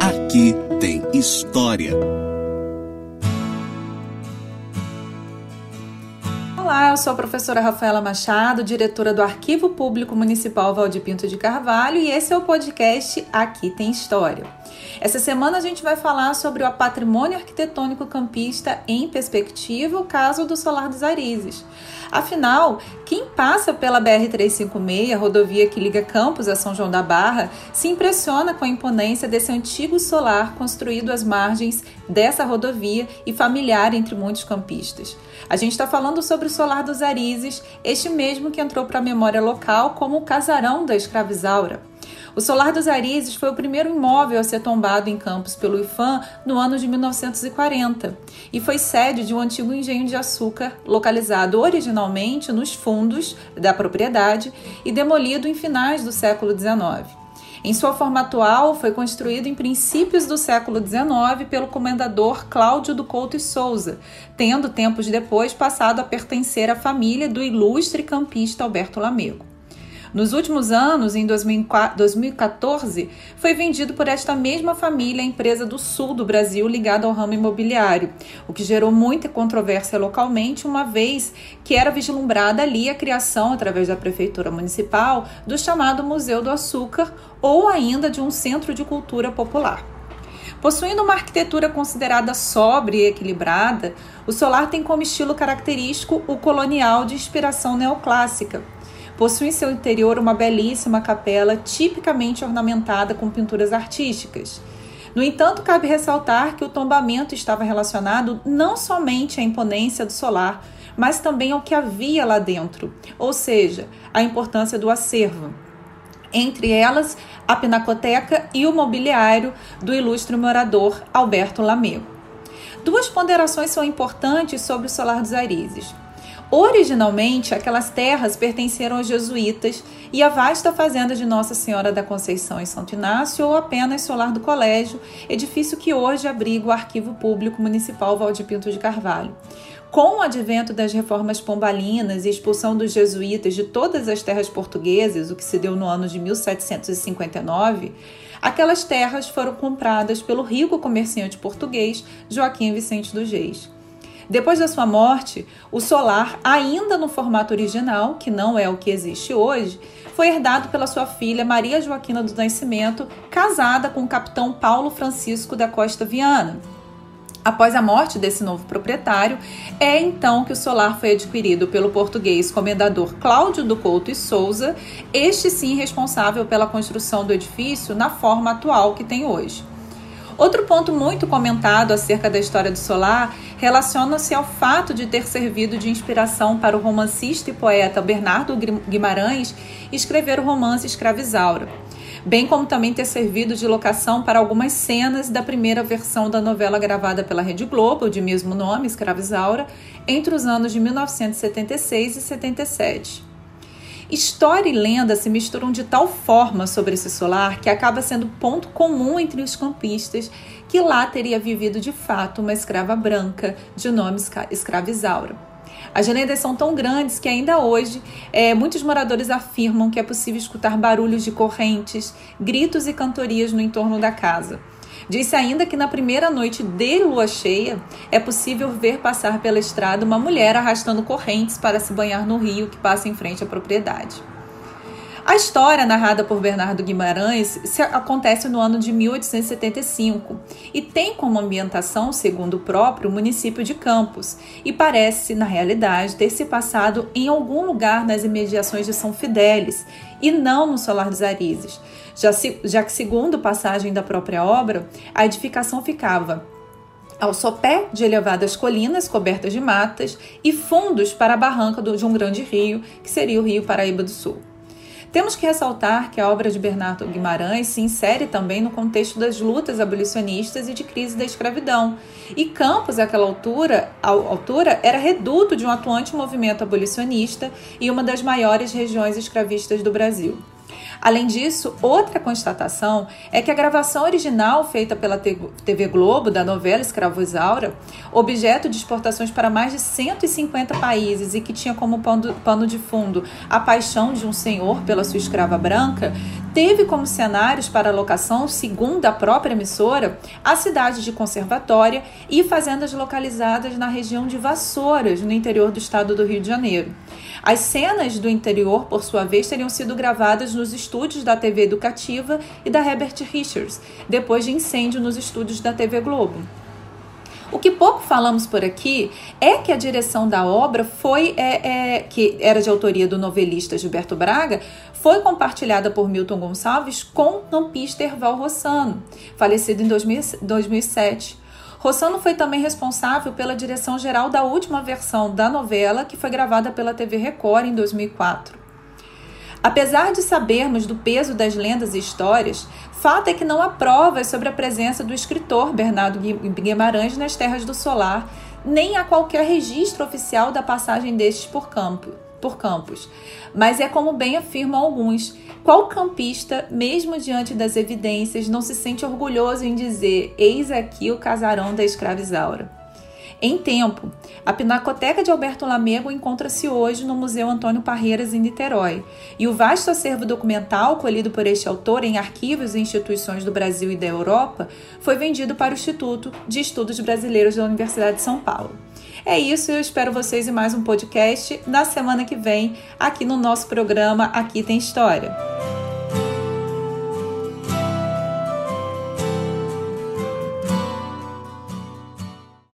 Aqui tem história. Olá, eu sou a professora Rafaela Machado, diretora do Arquivo Público Municipal Valdir Pinto de Carvalho, e esse é o podcast Aqui Tem História. Essa semana a gente vai falar sobre o patrimônio arquitetônico campista em perspectiva, o caso do Solar dos Arizes. Afinal, quem passa pela BR-356, rodovia que liga Campos a São João da Barra, se impressiona com a imponência desse antigo solar construído às margens dessa rodovia e familiar entre muitos campistas. A gente está falando sobre o Solar dos Arizes, este mesmo que entrou para a memória local como o casarão da escravizaura. O Solar dos Arizes foi o primeiro imóvel a ser tombado em Campos pelo IFAM no ano de 1940 e foi sede de um antigo engenho de açúcar localizado originalmente nos fundos da propriedade e demolido em finais do século XIX. Em sua forma atual, foi construído em princípios do século XIX pelo comendador Cláudio do Couto e Souza, tendo tempos depois passado a pertencer à família do ilustre campista Alberto Lamego. Nos últimos anos, em 2014, foi vendido por esta mesma família a empresa do sul do Brasil ligada ao ramo imobiliário, o que gerou muita controvérsia localmente, uma vez que era vislumbrada ali a criação, através da Prefeitura Municipal, do chamado Museu do Açúcar ou ainda de um centro de cultura popular. Possuindo uma arquitetura considerada sóbria e equilibrada, o solar tem como estilo característico o colonial de inspiração neoclássica, Possui em seu interior uma belíssima capela tipicamente ornamentada com pinturas artísticas. No entanto, cabe ressaltar que o tombamento estava relacionado não somente à imponência do solar, mas também ao que havia lá dentro, ou seja, a importância do acervo. Entre elas, a pinacoteca e o mobiliário do ilustre morador Alberto Lamego. Duas ponderações são importantes sobre o Solar dos Arizes. Originalmente, aquelas terras pertenceram aos jesuítas e à vasta fazenda de Nossa Senhora da Conceição em Santo Inácio ou apenas solar do colégio, edifício que hoje abriga o Arquivo Público Municipal Valdir Pinto de Carvalho. Com o advento das reformas pombalinas e expulsão dos jesuítas de todas as terras portuguesas, o que se deu no ano de 1759, aquelas terras foram compradas pelo rico comerciante português Joaquim Vicente dos Reis. Depois da sua morte, o solar, ainda no formato original, que não é o que existe hoje, foi herdado pela sua filha Maria Joaquina do Nascimento, casada com o capitão Paulo Francisco da Costa Viana. Após a morte desse novo proprietário, é então que o solar foi adquirido pelo português comendador Cláudio do Couto e Souza, este sim responsável pela construção do edifício na forma atual que tem hoje. Outro ponto muito comentado acerca da história do solar relaciona-se ao fato de ter servido de inspiração para o romancista e poeta Bernardo Guimarães escrever o romance Escravizaura, bem como também ter servido de locação para algumas cenas da primeira versão da novela gravada pela Rede Globo, de mesmo nome, Escravizaura, entre os anos de 1976 e 77. História e lenda se misturam de tal forma sobre esse solar que acaba sendo ponto comum entre os campistas que lá teria vivido de fato uma escrava branca de nome Escravizaura. As lendas são tão grandes que ainda hoje é, muitos moradores afirmam que é possível escutar barulhos de correntes, gritos e cantorias no entorno da casa. Disse ainda que na primeira noite de lua cheia é possível ver passar pela estrada uma mulher arrastando correntes para se banhar no rio que passa em frente à propriedade. A história, narrada por Bernardo Guimarães, acontece no ano de 1875 e tem como ambientação, segundo o próprio, o município de Campos e parece, na realidade, ter se passado em algum lugar nas imediações de São Fidélis e não no Solar dos Arizes, já, se, já que, segundo passagem da própria obra, a edificação ficava ao sopé de elevadas colinas cobertas de matas e fundos para a barranca de um grande rio, que seria o Rio Paraíba do Sul. Temos que ressaltar que a obra de Bernardo Guimarães se insere também no contexto das lutas abolicionistas e de crise da escravidão. E Campos, àquela altura, altura, era reduto de um atuante movimento abolicionista e uma das maiores regiões escravistas do Brasil. Além disso, outra constatação é que a gravação original feita pela TV Globo da novela Escravo Isaura, objeto de exportações para mais de 150 países e que tinha como pano de fundo a paixão de um senhor pela sua escrava branca, teve como cenários para locação, segundo a própria emissora, a cidade de Conservatória e fazendas localizadas na região de Vassouras, no interior do estado do Rio de Janeiro. As cenas do interior, por sua vez, teriam sido gravadas nos estúdios da TV Educativa e da Herbert Richards, depois de incêndio nos estúdios da TV Globo. O que pouco falamos por aqui é que a direção da obra foi, é, é, que era de autoria do novelista Gilberto Braga, foi compartilhada por Milton Gonçalves com o campista Erval Rossano, falecido em 2000, 2007. Rossano foi também responsável pela direção geral da última versão da novela, que foi gravada pela TV Record em 2004. Apesar de sabermos do peso das lendas e histórias, fato é que não há provas sobre a presença do escritor Bernardo Guimarães nas Terras do Solar, nem há qualquer registro oficial da passagem destes por campo por campos. Mas é como bem afirmam alguns: qual campista, mesmo diante das evidências, não se sente orgulhoso em dizer: eis aqui o casarão da escravizaura? Em tempo, a Pinacoteca de Alberto Lamego encontra-se hoje no Museu Antônio Parreiras, em Niterói, e o vasto acervo documental colhido por este autor em arquivos e instituições do Brasil e da Europa foi vendido para o Instituto de Estudos Brasileiros da Universidade de São Paulo. É isso, eu espero vocês em mais um podcast na semana que vem, aqui no nosso programa Aqui Tem História.